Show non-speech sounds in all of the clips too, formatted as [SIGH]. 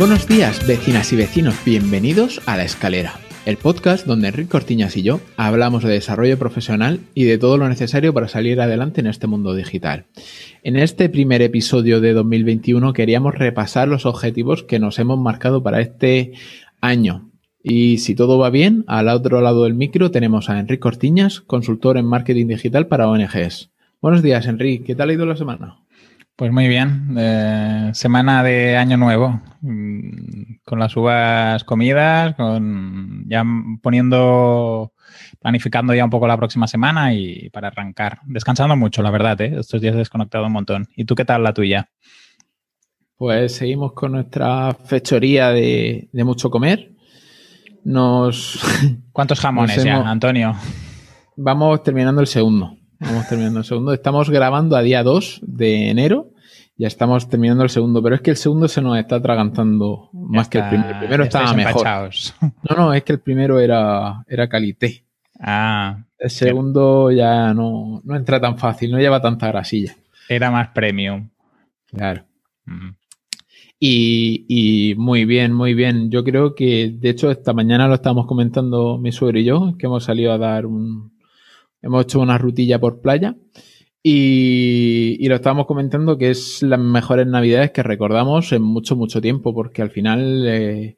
Buenos días, vecinas y vecinos, bienvenidos a La Escalera, el podcast donde Enrique Cortiñas y yo hablamos de desarrollo profesional y de todo lo necesario para salir adelante en este mundo digital. En este primer episodio de 2021 queríamos repasar los objetivos que nos hemos marcado para este año. Y si todo va bien, al otro lado del micro tenemos a Enrique Cortiñas, consultor en marketing digital para ONGs. Buenos días, Enrique. ¿Qué tal ha ido la semana? Pues muy bien, eh, semana de año nuevo, mm, con las uvas comidas, con ya poniendo, planificando ya un poco la próxima semana y para arrancar. Descansando mucho, la verdad, ¿eh? estos días he desconectado un montón. ¿Y tú qué tal la tuya? Pues seguimos con nuestra fechoría de, mucho comer. Nos. [LAUGHS] ¿Cuántos jamones ya, Antonio? Vamos terminando el segundo. Vamos terminando el segundo. Estamos grabando a día 2 de enero. Ya estamos terminando el segundo, pero es que el segundo se nos está atragantando más que el primero. El primero estaba mejor. No, no, es que el primero era, era calité. Ah. El segundo ya no, no entra tan fácil, no lleva tanta grasilla. Era más premium. Claro. Y, y, muy bien, muy bien. Yo creo que, de hecho, esta mañana lo estábamos comentando mi suegro y yo, que hemos salido a dar un, Hemos hecho una rutilla por playa y, lo estábamos comentando que es las mejores navidades que recordamos en mucho, mucho tiempo, porque al final eh,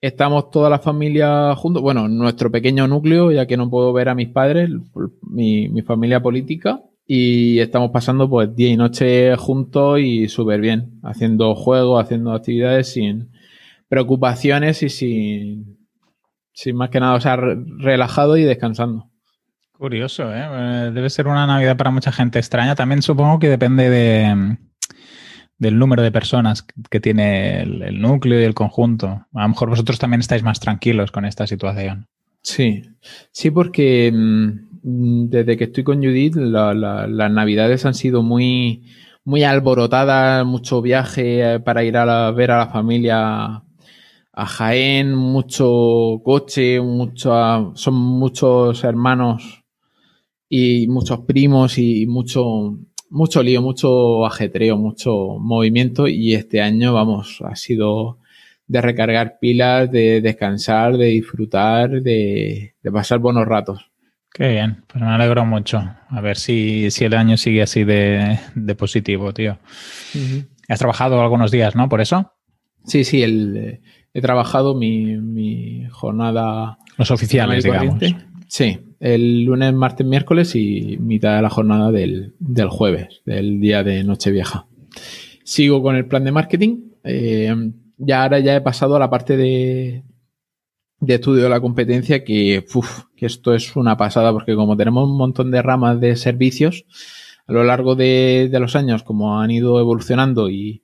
estamos toda la familia juntos, bueno, nuestro pequeño núcleo, ya que no puedo ver a mis padres, mi, mi familia política, y estamos pasando pues día y noche juntos y súper bien, haciendo juegos, haciendo actividades sin preocupaciones y sin, sin más que nada, o sea, relajado y descansando. Curioso, ¿eh? ¿eh? Debe ser una Navidad para mucha gente extraña. También supongo que depende de, del número de personas que tiene el, núcleo y el conjunto. A lo mejor vosotros también estáis más tranquilos con esta situación. Sí, sí, porque mm, desde que estoy con Judith, las Navidades han sido muy, muy alborotadas, mucho viaje eh, para ir a ver a la familia a Jaén, mucho coche, mucho, son muchos hermanos y muchos primos y mucho, mucho lío, mucho ajetreo, mucho movimiento y este año, vamos, ha sido de recargar pilas, de descansar, de disfrutar, de, pasar buenos ratos. Qué bien, pues me alegro mucho. A ver si, si el año sigue así de, positivo, tío. Has trabajado algunos días, ¿no? ¿Por eso? Sí, sí, el, he trabajado mi, mi jornada. Los oficiales, digamos. Sí, el lunes, martes, miércoles y mitad de la jornada del, jueves, del día de Nochevieja. Sigo con el plan de marketing. Eh, ya ahora ya he pasado a la parte de, de estudio de la competencia que, que esto es una pasada porque como tenemos un montón de ramas de servicios, a lo largo de, los años, como han ido evolucionando y,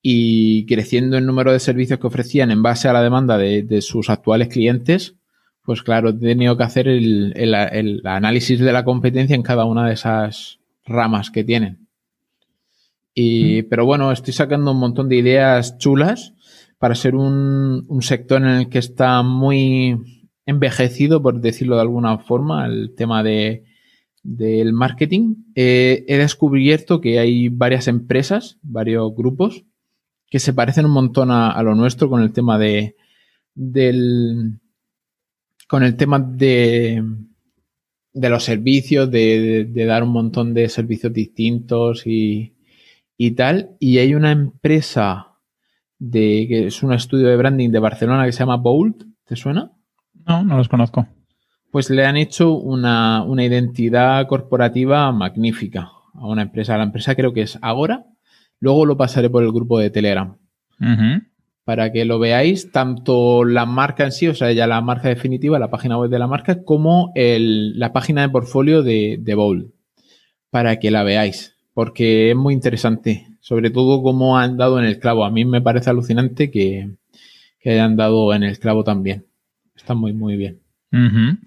y, creciendo el número de servicios que ofrecían en base a la demanda de, de sus actuales clientes, pues claro, he tenido que hacer el, análisis de la competencia en cada una de esas ramas que tienen. Y, Pero bueno, estoy sacando un montón de ideas chulas para ser un, sector en el que está muy envejecido, por decirlo de alguna forma, el tema de, del marketing. he descubierto que hay varias empresas, varios grupos, que se parecen un montón a, a lo nuestro con el tema de, del, con el tema de, de los servicios, de, dar un montón de servicios distintos y, tal. Y hay una empresa de que es un estudio de branding de Barcelona que se llama Bold. ¿Te suena? No, no los conozco. Pues le han hecho una, identidad corporativa magnífica a una empresa. La empresa creo que es Agora. Luego lo pasaré por el grupo de Telegram para que lo veáis, tanto la marca en sí, o sea, ya la marca definitiva, la página web de la marca, como la página de portfolio de, de Bowl, para que la veáis, porque es muy interesante, sobre todo cómo han dado en el clavo. A mí me parece alucinante que, hayan dado en el clavo también. Está muy, muy bien.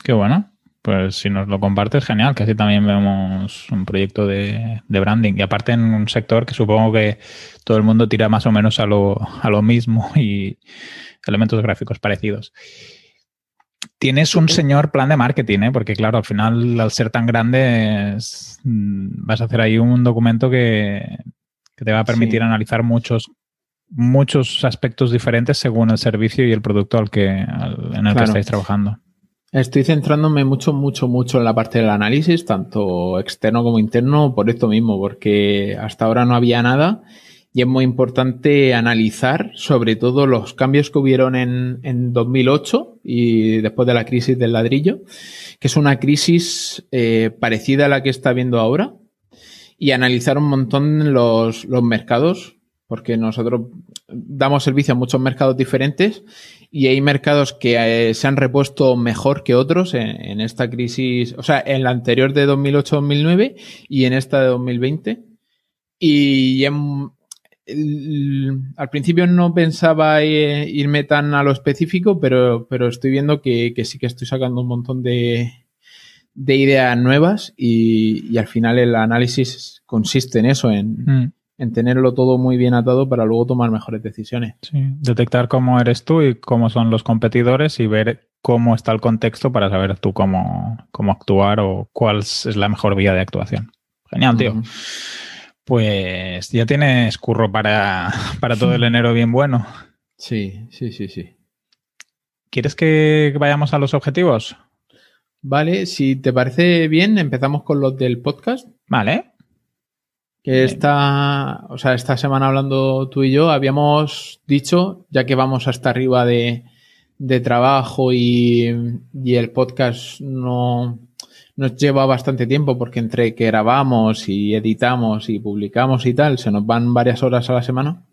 qué bueno. Pues si nos lo compartes, genial, que así también vemos un proyecto de, branding. Y aparte en un sector que supongo que todo el mundo tira más o menos a lo, a lo mismo [LAUGHS] y elementos gráficos parecidos. Tienes un señor plan de marketing, ¿eh? porque claro, al final, al ser tan grande, mm, vas a hacer ahí un documento que, te va a permitir analizar muchos, muchos aspectos diferentes según el servicio y el producto al que, en el que estáis trabajando. Estoy centrándome mucho, mucho, mucho en la parte del análisis, tanto externo como interno, por esto mismo, porque hasta ahora no había nada. Y es muy importante analizar sobre todo los cambios que hubieron en, en 2008 y después de la crisis del ladrillo, que es una crisis eh, parecida a la que está viendo ahora, y analizar un montón los, los mercados, porque nosotros damos servicio a muchos mercados diferentes y hay mercados que eh, se han repuesto mejor que otros en, esta crisis, o sea, en la anterior de 2008-2009 y en esta de 2020. Y al principio no pensaba eh, irme tan a lo específico, pero, pero estoy viendo que, sí que estoy sacando un montón de, ideas nuevas y, al final el análisis consiste en eso, en, mm en tenerlo todo muy bien atado para luego tomar mejores decisiones. Sí, detectar cómo eres tú y cómo son los competidores y ver cómo está el contexto para saber tú cómo, cómo actuar o cuál es la mejor vía de actuación. Genial, tío. Pues ya tienes curro para, para todo el enero bien bueno. Sí, sí, sí, sí. ¿Quieres que vayamos a los objetivos? Vale, si te parece bien, empezamos con los del podcast. Vale que esta, o sea, esta semana hablando tú y yo, habíamos dicho, ya que vamos hasta arriba de, de trabajo y, y, el podcast no nos lleva bastante tiempo porque entre que grabamos y editamos y publicamos y tal, se nos van varias horas a la semana.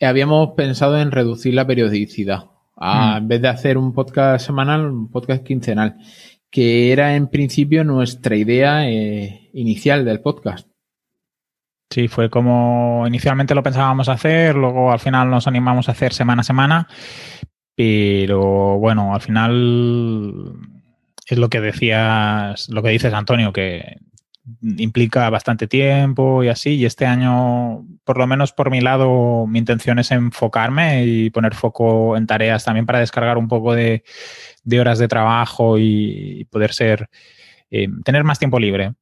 habíamos pensado en reducir la periodicidad. A, mm. En vez de hacer un podcast semanal, un podcast quincenal, que era en principio nuestra idea eh, inicial del podcast. Sí, fue como inicialmente lo pensábamos hacer, luego al final nos animamos a hacer semana a semana, pero bueno, al final es lo que decías, lo que dices Antonio, que implica bastante tiempo y así, y este año, por lo menos por mi lado, mi intención es enfocarme y poner foco en tareas también para descargar un poco de, horas de trabajo y, poder ser, eh, tener más tiempo libre.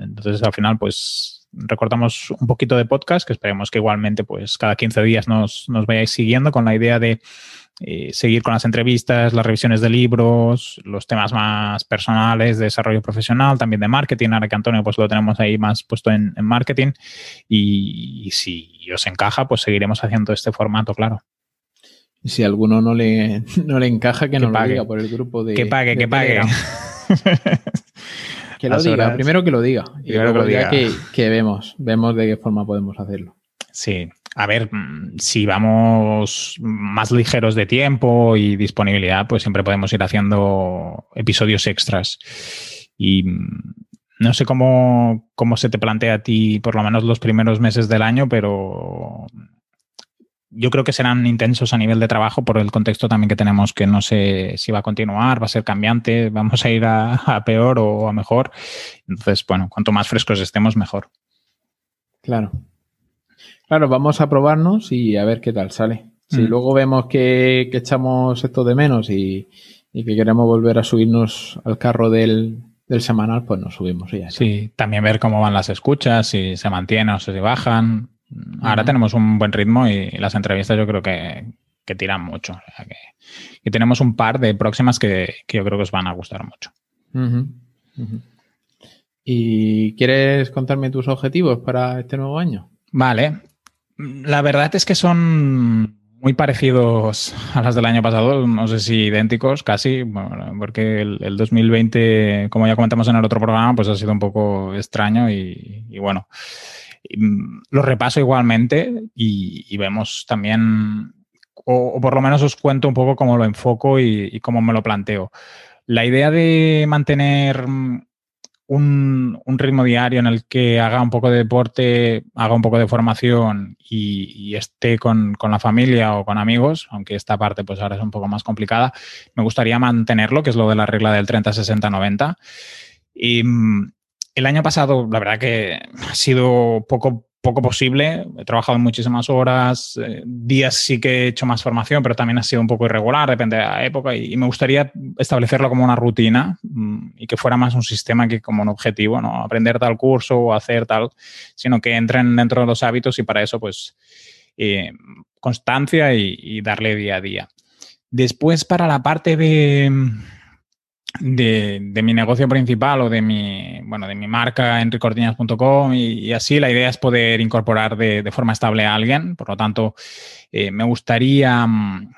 Entonces, al final, pues recortamos un poquito de podcast, que esperemos que igualmente pues cada 15 días nos, nos vayáis siguiendo con la idea de eh, seguir con las entrevistas, las revisiones de libros, los temas más personales de desarrollo profesional, también de marketing. Ahora que Antonio pues lo tenemos ahí más puesto en, marketing. Y, si os encaja, pues seguiremos haciendo este formato, claro. Si alguno no le, [LAUGHS] no le encaja, que, no pague. lo por el grupo de. Que pague, que pague. [LAUGHS] Que lo diga, primero que lo diga. Y luego que, diga. que, vemos, vemos de qué forma podemos hacerlo. Sí, a ver, mm, si vamos más ligeros de tiempo y disponibilidad, pues siempre podemos ir haciendo episodios extras. Y mm, no sé cómo, cómo se te plantea a ti, por lo menos los primeros meses del año, pero yo creo que serán intensos a nivel de trabajo por el contexto también que tenemos, que no sé si va a continuar, va a ser cambiante, vamos a ir a, peor o a mejor. Entonces, bueno, cuanto más frescos estemos, mejor. Claro. Claro, vamos a probarnos y a ver qué tal sale. Si mm. luego vemos que, echamos esto de menos y, que queremos volver a subirnos al carro del, semanal, pues nos subimos y ya. Sí, también ver cómo van las escuchas, si se mantienen o si bajan. Ahora tenemos un buen ritmo y las entrevistas yo creo que, tiran mucho. que, tenemos un par de próximas que, yo creo que os van a gustar mucho. ¿Y quieres contarme tus objetivos para este nuevo año? Vale. La verdad es que son muy parecidos a las del año pasado, no sé si idénticos, casi, porque el, 2020, como ya comentamos en el otro programa, pues ha sido un poco extraño y bueno, lo repaso igualmente y, vemos también, o, por lo menos os cuento un poco cómo lo enfoco y, cómo me lo planteo. La idea de mantener mm, un, ritmo diario en el que haga un poco de deporte, haga un poco de formación y, esté con, la familia o con amigos, aunque esta parte pues ahora es un poco más complicada, me gustaría mantenerlo, que es lo de la regla del 30-60-90. Y mm, el año pasado, la verdad que ha sido poco poco posible. He trabajado muchísimas horas, eh, días sí que he hecho más formación, pero también ha sido un poco irregular, depende de la época, y, me gustaría establecerlo como una rutina mm, y que fuera más un sistema que como un objetivo, ¿no? Aprender tal curso o hacer tal, sino que entren dentro de los hábitos y para eso, pues, eh, constancia y darle día a día. Después, para la parte de de, mi negocio principal o de mi, bueno, de mi marca en y, y, así la idea es poder incorporar de, forma estable a alguien. Por lo tanto, eh, me gustaría mm,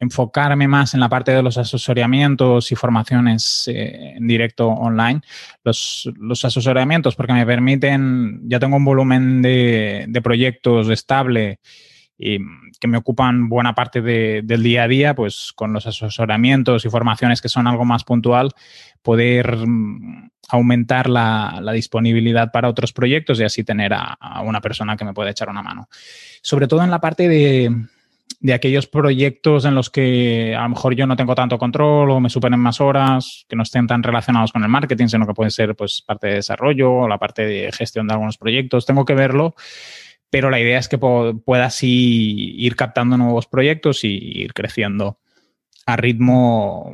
enfocarme más en la parte de los asesoramientos y formaciones eh, en directo online. Los, los, asesoramientos porque me permiten, ya tengo un volumen de, de proyectos estable y que me ocupan buena parte del día a día, pues con los asesoramientos y formaciones que son algo más puntual, poder mm, aumentar la, disponibilidad para otros proyectos y así tener a, una persona que me pueda echar una mano. Sobre todo en la parte de, de aquellos proyectos en los que a lo mejor yo no tengo tanto control o me superen más horas, que no estén tan relacionados con el marketing, sino que pueden ser pues parte de desarrollo o la parte de gestión de algunos proyectos. Tengo que verlo pero la idea es que pueda así ir captando nuevos proyectos y ir creciendo a ritmo,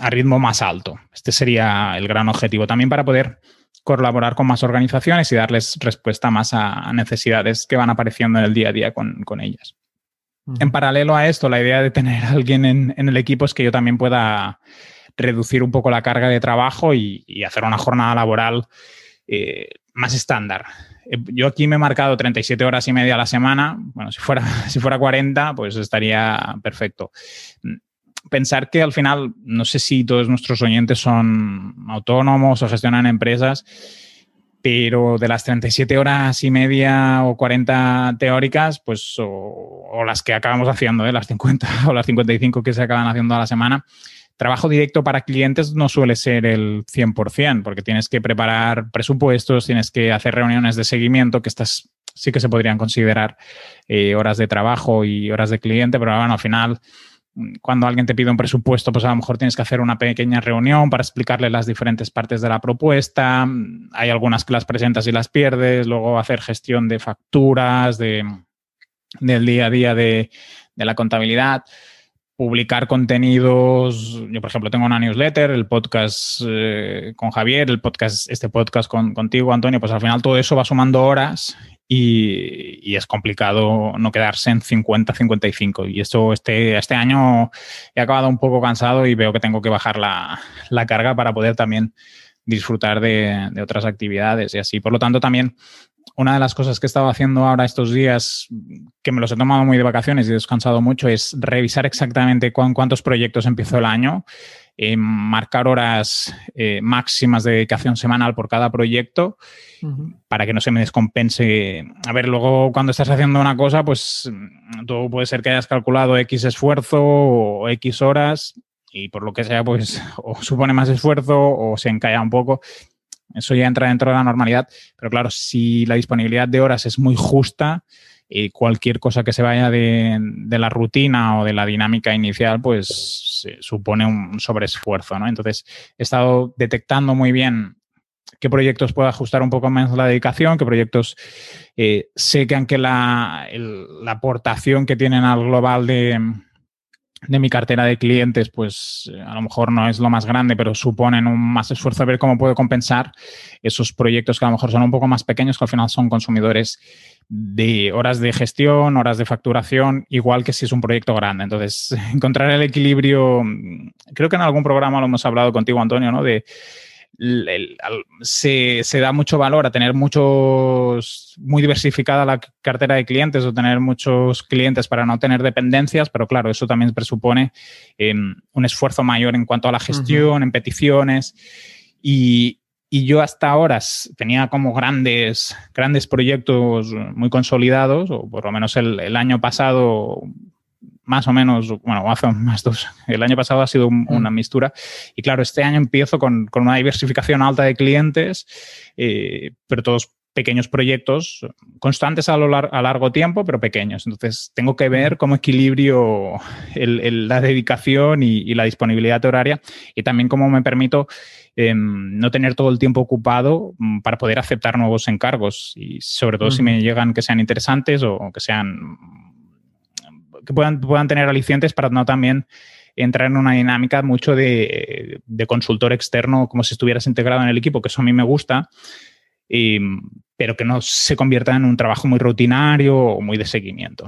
a ritmo más alto. Este sería el gran objetivo también para poder colaborar con más organizaciones y darles respuesta más a necesidades que van apareciendo en el día a día con, ellas. En paralelo a esto, la idea de tener a alguien en, el equipo es que yo también pueda reducir un poco la carga de trabajo y, hacer una jornada laboral eh, más estándar. Yo aquí me he marcado 37 horas y media a la semana. Bueno, si fuera, [LAUGHS] si fuera 40, pues estaría perfecto. Pensar que al final, no sé si todos nuestros oyentes son autónomos o gestionan empresas, pero de las 37 horas y media o 40 teóricas, pues, o, las que acabamos haciendo, ¿eh? las 50 [LAUGHS] o las 55 que se acaban haciendo a la semana, trabajo directo para clientes no suele ser el 100%, porque tienes que preparar presupuestos, tienes que hacer reuniones de seguimiento, que estas sí que se podrían considerar eh, horas de trabajo y horas de cliente, pero bueno, al final, cuando alguien te pide un presupuesto, pues a lo mejor tienes que hacer una pequeña reunión para explicarle las diferentes partes de la propuesta. Hay algunas que las presentas y las pierdes, luego hacer gestión de facturas, de, del día a día de la contabilidad publicar contenidos. Yo, por ejemplo, tengo una newsletter, el podcast eh, con Javier, el podcast, este podcast con, contigo, Antonio, pues al final todo eso va sumando horas y, es complicado no quedarse en 50, 55. Y esto este, este año he acabado un poco cansado y veo que tengo que bajar la, carga para poder también disfrutar de, de otras actividades y así. Por lo tanto, también una de las cosas que he estado haciendo ahora estos días, que me los he tomado muy de vacaciones y he descansado mucho, es revisar exactamente cuántos proyectos empezó el año, eh, marcar horas eh, máximas de dedicación semanal por cada proyecto para que no se me descompense. A ver, luego cuando estás haciendo una cosa, pues todo puede ser que hayas calculado X esfuerzo o X horas y por lo que sea, pues [LAUGHS] o supone más esfuerzo o se encalla un poco. Eso ya entra dentro de la normalidad, pero claro, si la disponibilidad de horas es muy justa, y cualquier cosa que se vaya de, la rutina o de la dinámica inicial, pues supone un sobreesfuerzo, ¿no? Entonces, he estado detectando muy bien qué proyectos puedo ajustar un poco más la dedicación, qué proyectos eh, sé que aunque la aportación que tienen al global de, de mi cartera de clientes, pues eh, a lo mejor no es lo más grande, pero suponen un más esfuerzo a ver cómo puedo compensar esos proyectos que a lo mejor son un poco más pequeños, que al final son consumidores de horas de gestión, horas de facturación, igual que si es un proyecto grande. Entonces, [LAUGHS] encontrar el equilibrio, creo que en algún programa lo hemos hablado contigo, Antonio, ¿no? De se, da mucho valor a tener muchos, muy diversificada la cartera de clientes o tener muchos clientes para no tener dependencias, pero claro, eso también presupone em, un esfuerzo mayor en cuanto a la gestión, en peticiones. Y, yo hasta ahora tenía como grandes, grandes proyectos muy consolidados, o por lo menos el, el año pasado más o menos, bueno, hace más dos. El año pasado ha sido Mm. una mistura. Y claro, este año empiezo con, con una diversificación alta de clientes, eh, pero todos pequeños proyectos constantes a, lo lar- a largo tiempo, pero pequeños. Entonces, tengo que ver cómo equilibrio el- el- la dedicación y, y la disponibilidad horaria y también cómo me permito em, no tener todo el tiempo ocupado mm, para poder aceptar nuevos encargos y sobre todo si Ujú. me llegan que sean interesantes o que sean que puedan, puedan tener alicientes para no también entrar en una dinámica mucho de, de consultor externo, como si estuvieras integrado en el equipo, que eso a mí me gusta, y- pero que no se convierta en un trabajo muy rutinario o muy de seguimiento.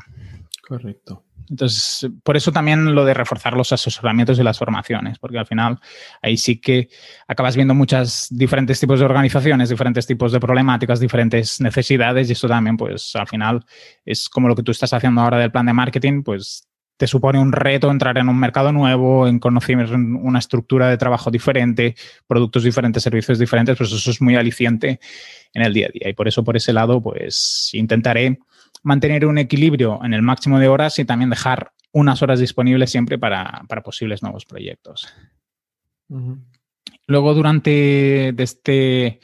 Correcto. Entonces, por eso también lo de reforzar los asesoramientos y las formaciones, porque al final ahí sí que acabas viendo muchos diferentes tipos de organizaciones, diferentes tipos de problemáticas, diferentes necesidades y eso también, pues al final es como lo que tú estás haciendo ahora del plan de marketing, pues te supone un reto entrar en un mercado nuevo, en conocer una estructura de trabajo diferente, productos diferentes, servicios diferentes, pues eso es muy aliciente en el día a día. Y por eso, por ese lado, pues intentaré mantener un equilibrio en el máximo de horas y también dejar unas horas disponibles siempre para, para posibles nuevos proyectos. Luego, durante de este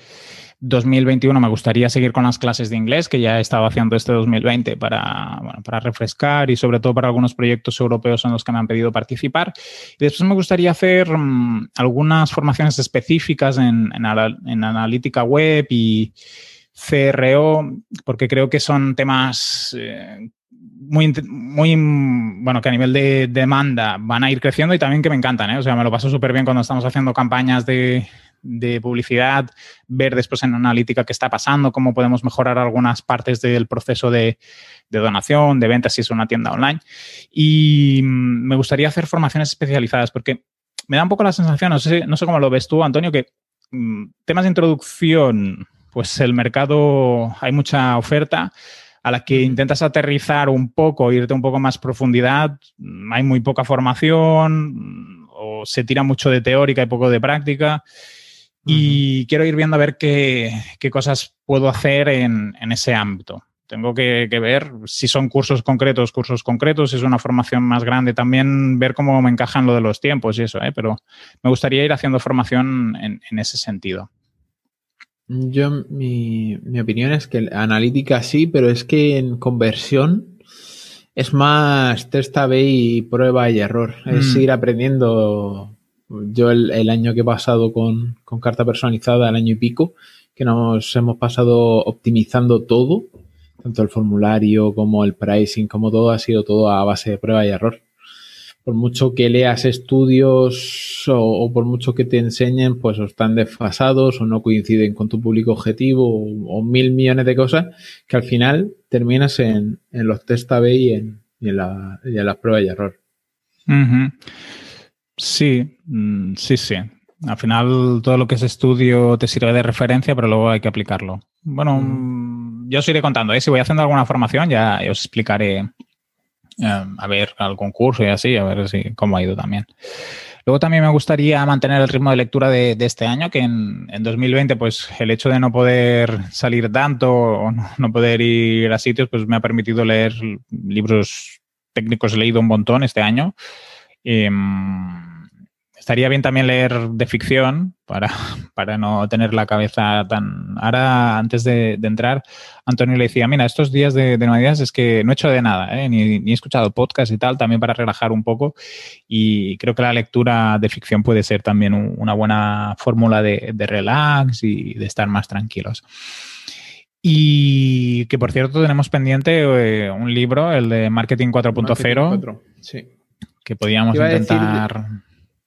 2021, me gustaría seguir con las clases de inglés que ya he estado haciendo este 2020 para, bueno, para refrescar y sobre todo para algunos proyectos europeos en los que me han pedido participar. Y después me gustaría hacer mm, algunas formaciones específicas en, en, analítica web y CRO, porque creo que son temas eh, muy, muy, bueno, que a nivel de demanda van a ir creciendo y también que me encantan, ¿eh? O sea, me lo paso súper bien cuando estamos haciendo campañas de, de publicidad, ver después en analítica qué está pasando, cómo podemos mejorar algunas partes del proceso de, de donación, de ventas si es una tienda online. Y mm, me gustaría hacer formaciones especializadas porque me da un poco la sensación, no sé, no sé cómo lo ves tú, Antonio, que mm, temas de introducción, pues el mercado, hay mucha oferta a la que intentas aterrizar un poco, irte un poco más profundidad, mm, hay muy poca formación o se tira mucho de teórica y poco de práctica. Y quiero ir viendo a ver qué, qué cosas puedo hacer en, en ese ámbito. Tengo que, que ver si son cursos concretos, cursos concretos, si es una formación más grande, también ver cómo me encajan lo de los tiempos y eso, ¿eh? pero me gustaría ir haciendo formación en, en ese sentido. Yo, mi, mi opinión es que analítica sí, pero es que en conversión es más test A-B y prueba y error. Es Mm. ir aprendiendo. Yo el, año que he pasado con, carta personalizada, el año y pico, que nos hemos pasado optimizando todo, tanto el formulario como el pricing, como todo, ha sido todo a base de prueba y error. Por mucho que leas estudios o, por mucho que te enseñen, pues están desfasados o no coinciden con tu público objetivo o, mil millones de cosas que al final terminas en, los test A-B y en, las pruebas y error. Ujú. Sí, mm, sí, sí. Al final todo lo que es estudio te sirve de referencia, pero luego hay que aplicarlo. Bueno, mm, yo os iré contando, ¿eh? si voy haciendo alguna formación ya os explicaré eh, a ver algún curso y así, a ver si cómo ha ido también. Luego también me gustaría mantener el ritmo de lectura de, de este año, que en, en 2020, pues el hecho de no poder salir tanto o no, no poder ir a sitios, pues me ha permitido leer libros técnicos, he leído un montón este año. Em, estaría bien también leer de ficción para, [LAUGHS] para no tener la cabeza tan... Ahora, antes de, entrar, Antonio le decía, mira, estos días de, de Navidades es que no he hecho de nada, ¿eh? ni, ni he escuchado podcast y tal, también para relajar un poco. Y creo que la lectura de ficción puede ser también un- una buena fórmula de, de relax y de estar más tranquilos. Y que por cierto tenemos pendiente eh, un libro, el de Marketing 4.0, Marketing 4, Sí. Que podíamos Te decir intentar...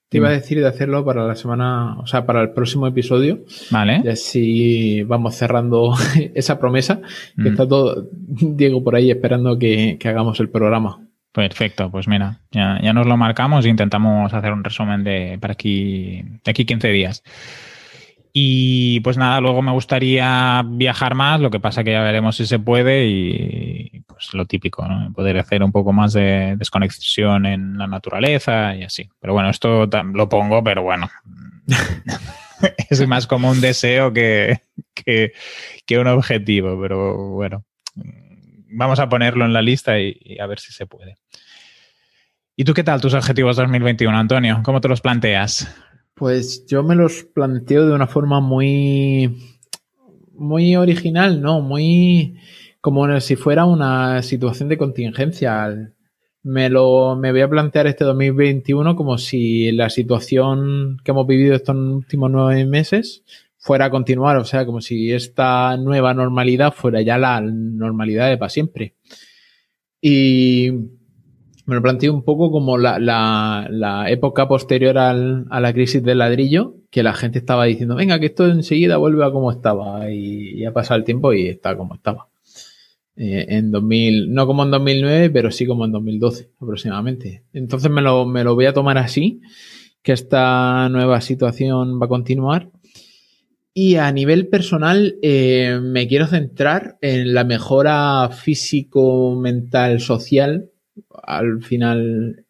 Te iba a decir de hacerlo para la semana, o sea, para el próximo episodio. Vale. Y así vamos cerrando [LAUGHS] esa promesa. Que Mm. está todo Diego por ahí esperando que, que hagamos el programa. Perfecto, pues mira, ya, ya nos lo marcamos e intentamos hacer un resumen de para aquí, de aquí 15 días. Y pues nada, luego me gustaría viajar más, lo que pasa que ya veremos si se puede y pues lo típico, ¿no? Poder hacer un poco más de desconexión en la naturaleza y así. Pero bueno, esto lo pongo, pero bueno, [LAUGHS] es más como un deseo que, que, que un objetivo, pero bueno, vamos a ponerlo en la lista y, y a ver si se puede. ¿Y tú qué tal tus objetivos 2021, Antonio? ¿Cómo te los planteas? Pues yo me los planteo de una forma muy, muy original, ¿no? Muy como si fuera una situación de contingencia. Me lo me voy a plantear este 2021 como si la situación que hemos vivido estos últimos nueve meses fuera a continuar, o sea, como si esta nueva normalidad fuera ya la normalidad de para siempre. Y me lo planteo un poco como la, época posterior al, a la crisis del ladrillo, que la gente estaba diciendo, venga, que esto enseguida vuelve a como estaba, y, ya ha pasado el tiempo y está como estaba. Eh, en 2000, no como en 2009, pero sí como en 2012 aproximadamente. Entonces me lo, me lo voy a tomar así, que esta nueva situación va a continuar. Y a nivel personal, eh, me quiero centrar en la mejora físico, mental, social al final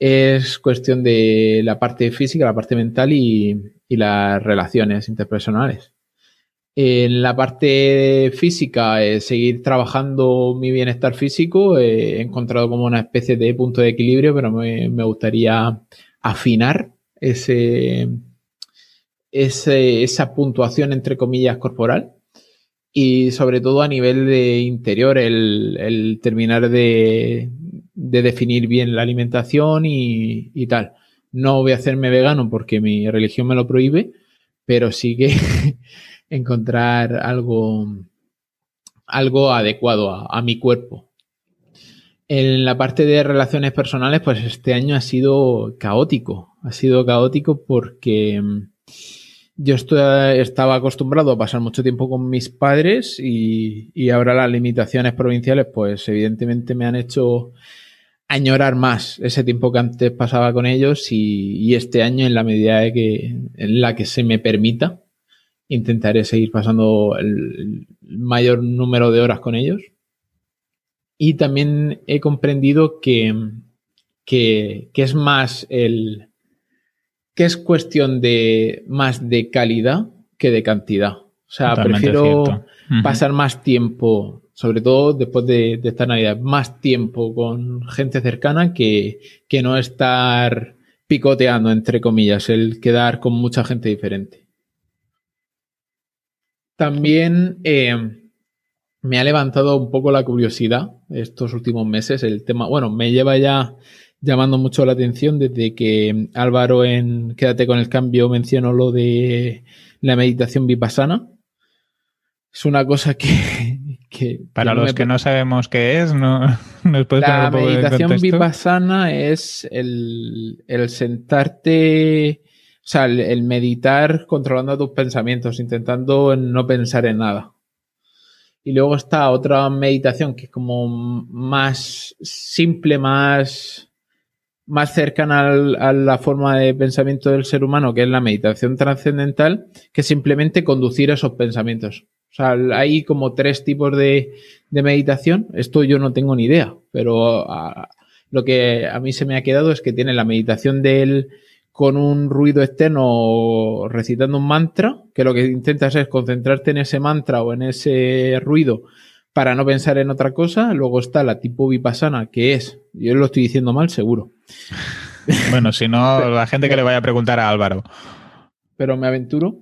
es cuestión de la parte física, la parte mental y, las relaciones interpersonales. En la parte física, eh, seguir trabajando mi bienestar físico. he encontrado como una especie de punto de equilibrio, pero me, gustaría afinar ese, esa puntuación entre comillas corporal y sobre todo a nivel de interior, el terminar de, de definir bien la alimentación y, tal. No voy a hacerme vegano porque mi religión me lo prohíbe, pero sí que [LAUGHS] encontrar algo, algo adecuado a, mi cuerpo. En la parte de relaciones personales, pues este año ha sido caótico. Ha sido caótico porque mm, yo estaba acostumbrado a pasar mucho tiempo con mis padres y, y, ahora las limitaciones provinciales, pues evidentemente me han hecho añorar más ese tiempo que antes pasaba con ellos y, este año en la medida de que, en la que se me permita intentaré seguir pasando el, mayor número de horas con ellos. Y también he comprendido que, que, es más el que es cuestión de más de calidad que de cantidad. O sea prefiero pasar más tiempo sobre todo después de, esta Navidad, más tiempo con gente cercana que, no estar picoteando, entre comillas, el quedar con mucha gente diferente. También eh, me ha levantado un poco la curiosidad estos últimos meses. El tema, bueno, me lleva ya llamando mucho la atención desde que Álvaro en Quédate con el cambio mencionó lo de la meditación vipassana. Es una cosa que, para los que no sabemos qué es, no [LAUGHS] nos puedes La meditación vipassana es el, sentarte, o sea, el, meditar controlando tus pensamientos, intentando no pensar en nada. Y luego está otra meditación que es como más simple, más, más cercana a la forma de pensamiento del ser humano, que es la meditación trascendental, que simplemente conducir esos pensamientos. O sea, hay como tres tipos de, meditación. Esto yo no tengo ni idea, pero lo que a mí se me ha quedado es que tiene la meditación de él con un ruido externo recitando un mantra, que lo que intentas es concentrarte en ese mantra o en ese ruido para no pensar en otra cosa. Luego está la tipo vipassana, que es, yo lo estoy diciendo mal, seguro. Bueno, si no, la gente que le vaya a preguntar a Álvaro. [LAUGHS] Pero me aventuro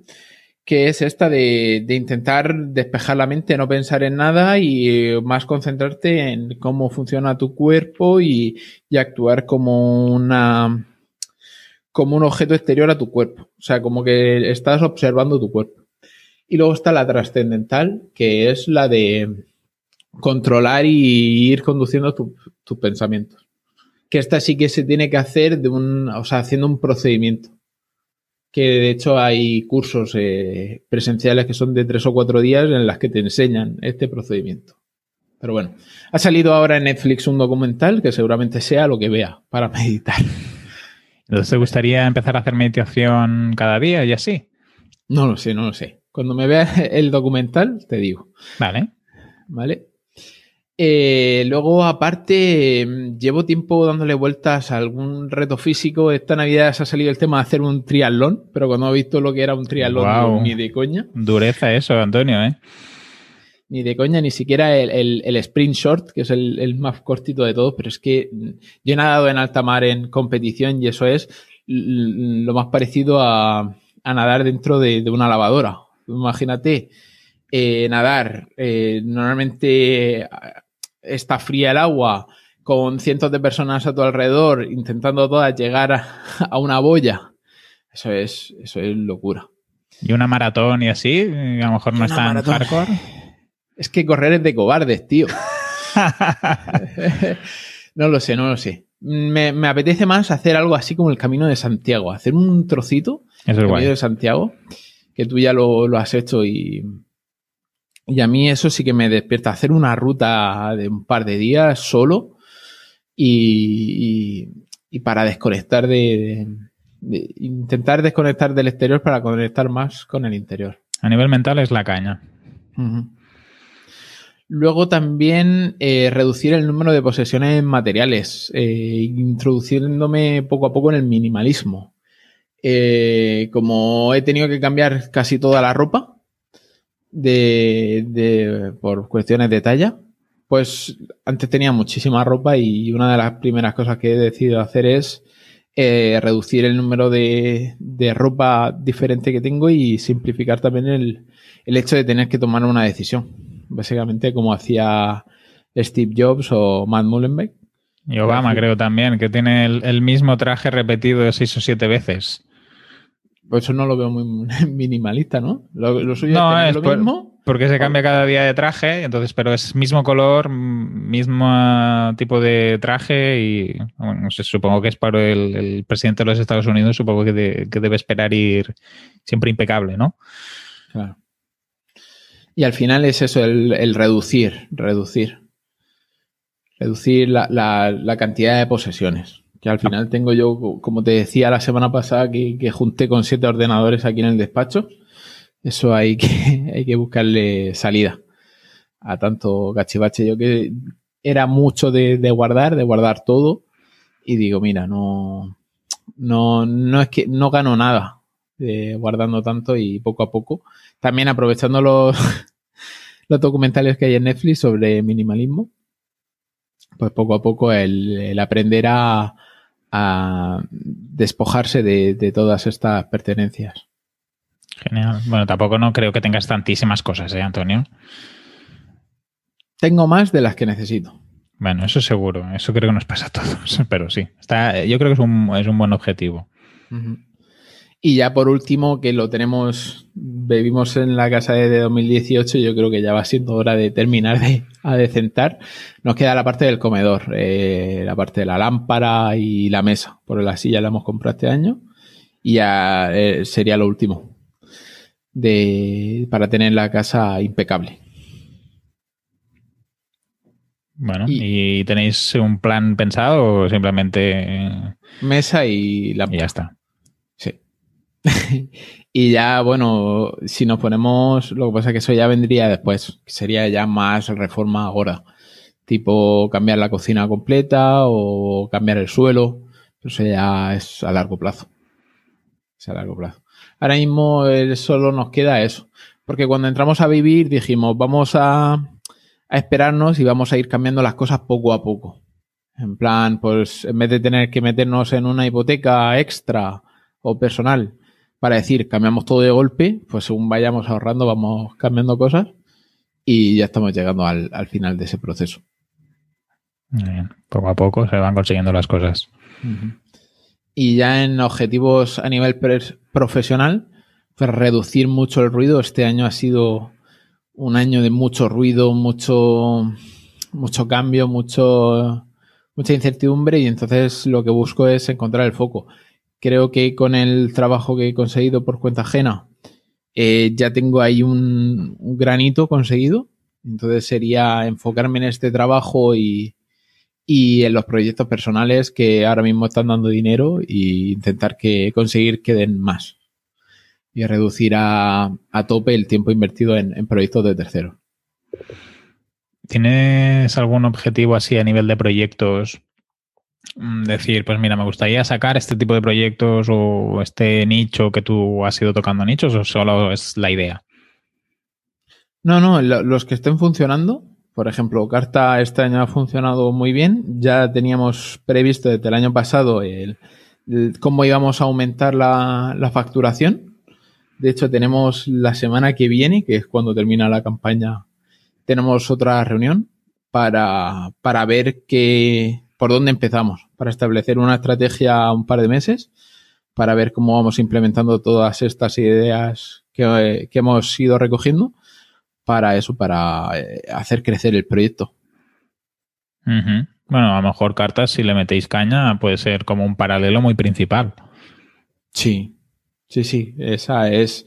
que es esta de, intentar despejar la mente, no pensar en nada y eh, más concentrarte en cómo funciona tu cuerpo y, actuar como una como un objeto exterior a tu cuerpo. O sea, como que estás observando tu cuerpo. Y luego está la trascendental, que es la de controlar y ir conduciendo tus pensamientos. Que esta sí que se tiene que hacer de un, o sea, haciendo un procedimiento que de hecho hay cursos eh, presenciales que son de tres o cuatro días en las que te enseñan este procedimiento. Pero bueno, ha salido ahora en Netflix un documental que seguramente sea lo que vea para [LAUGHS] meditar. Entonces, ¿te gustaría empezar a hacer meditación cada día y así? No lo sé, no lo sé. Cuando me vea el documental, te digo. Vale. Vale. Eh, luego, aparte, llevo tiempo dándole vueltas a algún reto físico. Esta Navidad se ha salido el tema de hacer un triatlón, pero cuando he visto lo que era un triatlón, ni de coña. Dureza eso, Antonio, ¿eh? ni de coña, ni siquiera el, el, sprint short, que es el, más cortito de todos, pero es que yo he nadado en alta mar en competición y eso es lo más parecido a, nadar dentro de, una lavadora. Imagínate eh, nadar, eh, normalmente está fría el agua, con cientos de personas a tu alrededor, intentando todas llegar a, [LAUGHS] una boya. Eso es, eso es locura. ¿Y una maratón y así? A lo mejor no es tan hardcore. Es que correr es de cobardes, tío. [LAUGHS] no lo sé, no lo sé. Me, apetece más hacer algo así como el Camino de Santiago, hacer un trocito del Camino de Santiago, que tú ya lo, has hecho y, y a mí eso sí que me despierta. Hacer una ruta de un par de días solo y, para desconectar de, intentar desconectar del exterior para conectar más con el interior. A nivel mental es la caña. Luego también eh, reducir el número de posesiones materiales, eh, introduciéndome poco a poco en el minimalismo. Eh, como he tenido que cambiar casi toda la ropa de, por cuestiones de talla, pues antes tenía muchísima ropa y una de las primeras cosas que he decidido hacer es reducir el número de, de, ropa diferente que tengo y simplificar también el, el hecho de tener que tomar una decisión básicamente como hacía Steve Jobs o Matt Mullenbeck. Y Obama creo también, que tiene el, mismo traje repetido seis o siete veces. Pues eso no lo veo muy [LAUGHS] minimalista, ¿no? Lo, suyo no, es, lo mismo. Porque se cambia cada día de traje, entonces, pero es mismo color, mismo tipo de traje y bueno, supongo que es para el, presidente de los Estados Unidos, supongo que, que debe esperar ir siempre impecable, ¿no? Claro. Y al final es eso, el, reducir, reducir. Reducir la, cantidad de posesiones. Que al final tengo yo, como te decía la semana pasada, que, junté con siete ordenadores aquí en el despacho. Eso hay que, [LAUGHS] hay que buscarle salida a tanto cachivache. Yo que era mucho de, guardar, de guardar todo. Y digo, mira, no, no, no es que no gano nada guardando tanto y poco a poco. También aprovechando los, [LAUGHS] los documentales que hay en Netflix sobre minimalismo, pues poco a poco el, aprender a, despojarse de, todas estas pertenencias. Genial. Bueno, tampoco no creo que tengas tantísimas cosas, ¿eh, Antonio? Tengo más de las que necesito. Bueno, eso seguro. Eso creo que nos pasa a todos. [LAUGHS] Pero sí, está, yo creo que es un, es un buen objetivo. Y ya por último, que lo tenemos, vivimos en la casa de 2018, yo creo que ya va siendo hora de terminar de adecentar. Nos queda la parte del comedor, eh, la parte de la lámpara y la mesa. Por la silla la hemos comprado este año y ya eh, sería lo último de, para tener la casa impecable. Bueno, y, tenéis un plan pensado o simplemente... Mesa y lámpara. Y ya está. [LAUGHS] y ya, bueno, si nos ponemos, lo que pasa es que eso ya vendría después, sería ya más reforma ahora, tipo cambiar la cocina completa o cambiar el suelo, eso ya es a largo plazo. A largo plazo. Ahora mismo solo nos queda eso, porque cuando entramos a vivir dijimos, vamos a, a esperarnos y vamos a ir cambiando las cosas poco a poco. En plan, pues en vez de tener que meternos en una hipoteca extra o personal, para decir cambiamos todo de golpe, pues según vayamos ahorrando vamos cambiando cosas y ya estamos llegando al, final de ese proceso. Bien. Poco a poco se van consiguiendo las cosas. Y ya en objetivos a nivel profesional, pues reducir mucho el ruido. Este año ha sido un año de mucho ruido, mucho, mucho cambio, mucho, mucha incertidumbre y entonces lo que busco es encontrar el foco creo que con el trabajo que he conseguido por cuenta ajena, eh, ya tengo ahí un, granito conseguido. Entonces sería enfocarme en este trabajo y, en los proyectos personales que ahora mismo están dando dinero e intentar que conseguir que den más. Y reducir a, tope el tiempo invertido en, proyectos de terceros. ¿Tienes algún objetivo así a nivel de proyectos decir, pues mira, me gustaría sacar este tipo de proyectos o este nicho que tú has ido tocando nichos o solo es la idea? No, no, los que estén funcionando, por ejemplo, Carta este año ha funcionado muy bien. Ya teníamos previsto desde el año pasado el, cómo íbamos a aumentar la, la, facturación. De hecho, tenemos la semana que viene, que es cuando termina la campaña, tenemos otra reunión para, para ver qué, por dónde empezamos, para establecer una estrategia un par de meses, para ver cómo vamos implementando todas estas ideas que, que hemos ido recogiendo para eso, para eh, hacer crecer el proyecto. Bueno, a lo mejor cartas, si le metéis caña, puede ser como un paralelo muy principal. Sí, sí, sí. Esa es,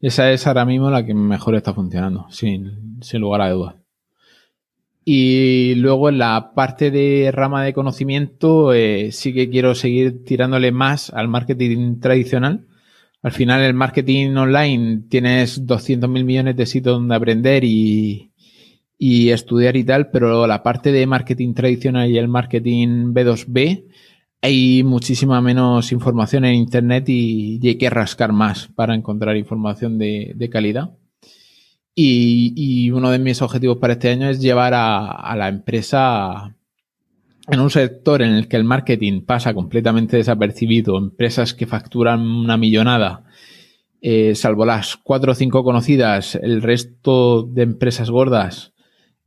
esa es ahora mismo la que mejor está funcionando, sin, sin lugar a dudas. Y luego en la parte de rama de conocimiento eh, sí que quiero seguir tirándole más al marketing tradicional al final el marketing online tienes 200 mil millones de sitios donde aprender y, estudiar y tal, pero la parte de marketing tradicional y el marketing B2B hay muchísima menos información en Internet y, hay que rascar más para encontrar información de, calidad. Y, uno de mis objetivos para este año es llevar a, a la empresa en un sector en el que el marketing pasa completamente desapercibido, empresas que facturan una millonada, eh, salvo las cuatro o cinco conocidas, el resto de empresas gordas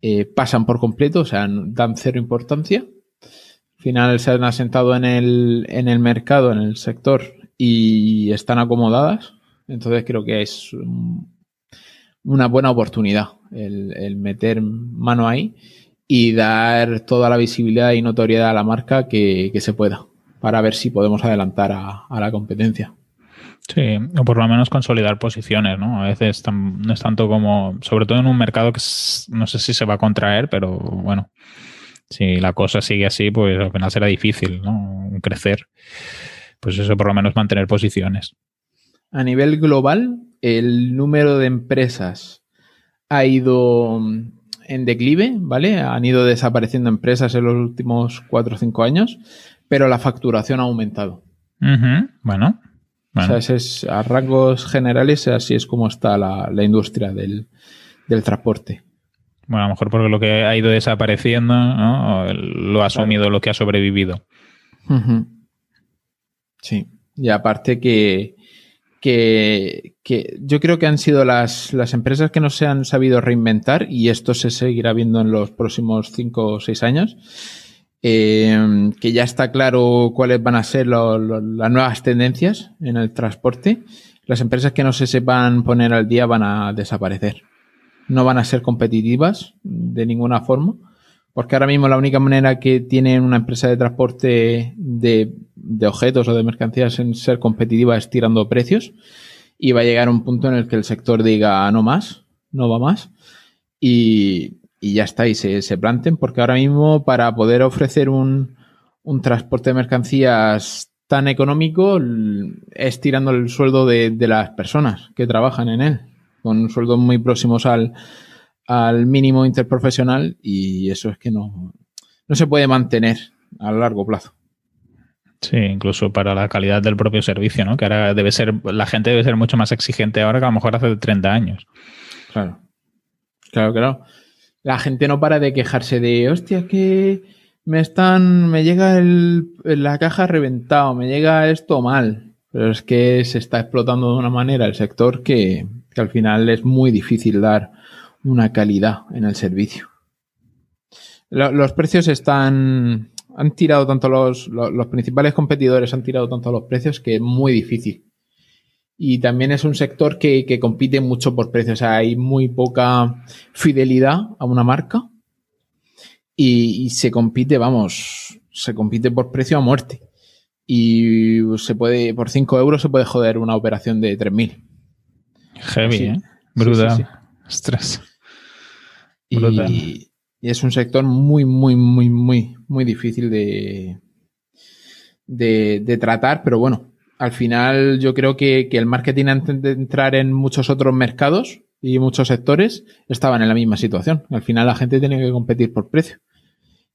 eh, pasan por completo, o sea, dan cero importancia. Al final se han asentado en el, en el mercado, en el sector y están acomodadas. Entonces creo que es una buena oportunidad el meter mano ahí y dar toda la visibilidad y notoriedad a la marca que, se pueda para ver si podemos adelantar a, la competencia. Sí, o por lo menos consolidar posiciones, ¿no? A veces no es tanto como, sobre todo en un mercado que no sé si se va a contraer, pero bueno, si la cosa sigue así, pues al final será difícil, ¿no? Crecer. Pues eso, por lo menos mantener posiciones. A nivel global, el número de empresas ha ido en declive, ¿vale? Han ido desapareciendo empresas en los últimos cuatro o cinco años, pero la facturación ha aumentado. Bueno. O sea, es, a rangos generales, así es como está la, industria del, transporte. Bueno, a lo mejor porque lo que ha ido desapareciendo, ¿no? Lo ha asumido lo que ha sobrevivido. Sí. Y aparte que que, yo creo que han sido las, empresas que no se han sabido reinventar y esto se seguirá viendo en los próximos cinco o seis años. Eh, que ya está claro cuáles van a ser las nuevas tendencias en el transporte. Las empresas que no se sepan poner al día van a desaparecer. No van a ser competitivas de ninguna forma porque ahora mismo la única manera que tiene una empresa de transporte de, objetos o de mercancías en ser competitiva es tirando precios. Y va a llegar un punto en el que el sector diga no más, no va más. Y, ya está, y se, se, planten, porque ahora mismo para poder ofrecer un, transporte de mercancías tan económico es tirando el sueldo de, de las personas que trabajan en él, con sueldos muy próximos al, al mínimo interprofesional y eso es que no, no se puede mantener a largo plazo. Sí, incluso para la calidad del propio servicio, ¿no? Que ahora debe ser, la gente debe ser mucho más exigente ahora que a lo mejor hace 30 años. Claro. Claro, claro. La gente no para de quejarse de, hostia, que me están, me llega el, la caja reventado, me llega esto mal. Pero es que se está explotando de una manera el sector que, que al final es muy difícil dar una calidad en el servicio. Los precios están. Han tirado tanto los, los, principales competidores han tirado tanto los precios que es muy difícil. Y también es un sector que, compite mucho por precios. O sea, hay muy poca fidelidad a una marca. Y, se compite, vamos, se compite por precio a muerte. Y se puede, por 5 euros se puede joder una operación de 3.000. Heavy, ¿eh? Brutal. Estrés. Y, es un sector muy, muy, muy, muy, muy difícil de, de, tratar, pero bueno, al final yo creo que, el marketing antes de entrar en muchos otros mercados y muchos sectores estaban en la misma situación. Al final la gente tiene que competir por precio.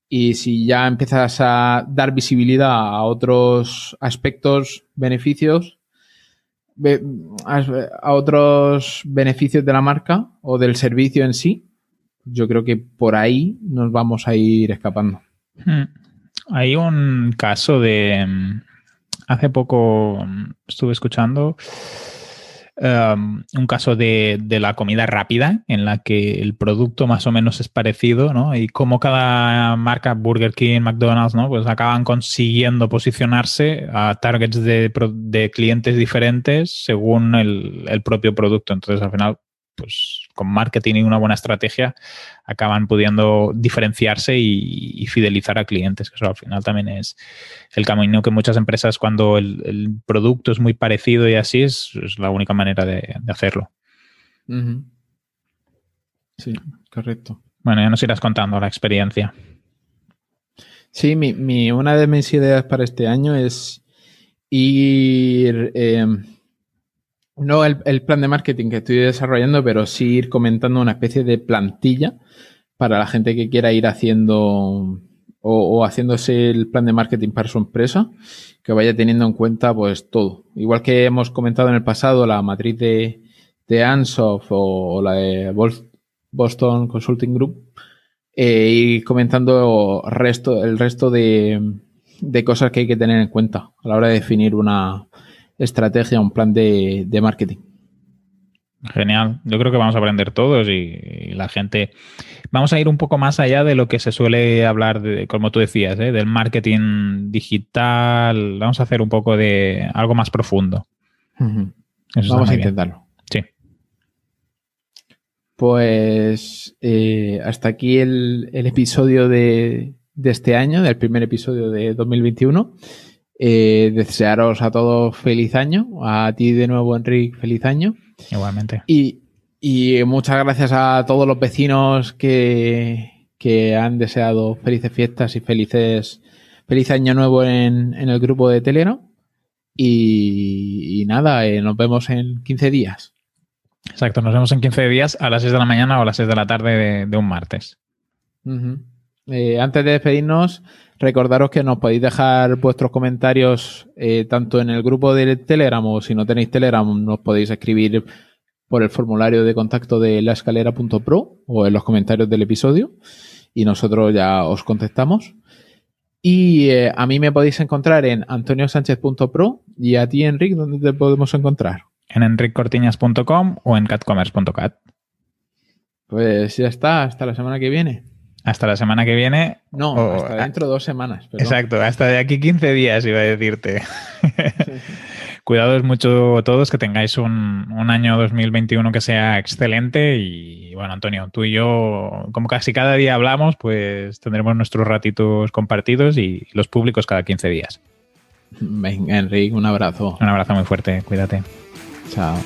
Y si ya empiezas a dar visibilidad a otros aspectos, beneficios, a otros beneficios de la marca o del servicio en sí, yo creo que por ahí nos vamos a ir escapando. Hmm. Hay un caso de... Mm, hace poco mm, estuve escuchando um, un caso de, la comida rápida en la que el producto más o menos es parecido, ¿no? Y como cada marca, Burger King, McDonald's, ¿no? Pues acaban consiguiendo posicionarse a targets de, clientes diferentes según el, el propio producto. Entonces, al final, pues con marketing y una buena estrategia acaban pudiendo diferenciarse y, fidelizar a clientes, que eso al final también es el camino que muchas empresas cuando el, producto es muy parecido y así es, la única manera de, hacerlo. Sí, correcto. Bueno, ya nos irás contando la experiencia. Sí, mi, una de mis ideas para este año es ir... Eh, no el, plan de marketing que estoy desarrollando, pero sí ir comentando una especie de plantilla para la gente que quiera ir haciendo o, haciéndose el plan de marketing para su empresa, que vaya teniendo en cuenta pues todo. Igual que hemos comentado en el pasado la matriz de, de Ansoft o, la de Boston Consulting Group, eh, ir comentando resto, el resto de, de cosas que hay que tener en cuenta a la hora de definir una, estrategia, un plan de, marketing. Genial. Yo creo que vamos a aprender todos y, la gente. Vamos a ir un poco más allá de lo que se suele hablar, de, como tú decías, ¿eh? del marketing digital. Vamos a hacer un poco de algo más profundo. Vamos a intentarlo. Sí. Pues eh, hasta aquí el, episodio de, de, este año, del primer episodio de 2021. Eh, desearos a todos feliz año. A ti de nuevo, Enrique, feliz año. Igualmente. Y, muchas gracias a todos los vecinos que, han deseado felices fiestas y felices feliz año nuevo en, el grupo de Telegram. Y, nada, eh, nos vemos en 15 días. Exacto, nos vemos en 15 días a las 6 de la mañana o a las 6 de la tarde de, un martes. Eh, antes de despedirnos, Recordaros que nos podéis dejar vuestros comentarios eh, tanto en el grupo de Telegram o si no tenéis Telegram nos podéis escribir por el formulario de contacto de laescalera.pro o en los comentarios del episodio y nosotros ya os contestamos. Y eh, a mí me podéis encontrar en antoniosánchez.pro y a ti, Enric, ¿dónde te podemos encontrar? En enriccortiñas.com o en catcommerce.cat. Pues ya está, hasta la semana que viene. Hasta la semana que viene. No, hasta dentro de dos semanas. Exacto, hasta de aquí 15 días iba a decirte. [LAUGHS] [LAUGHS] Cuidados mucho todos, que tengáis un, un, año 2021 que sea excelente. Y bueno, Antonio, tú y yo, como casi cada día hablamos, pues tendremos nuestros ratitos compartidos y los públicos cada 15 días. Venga, Enrique, un abrazo. Un abrazo muy fuerte, cuídate. Chao.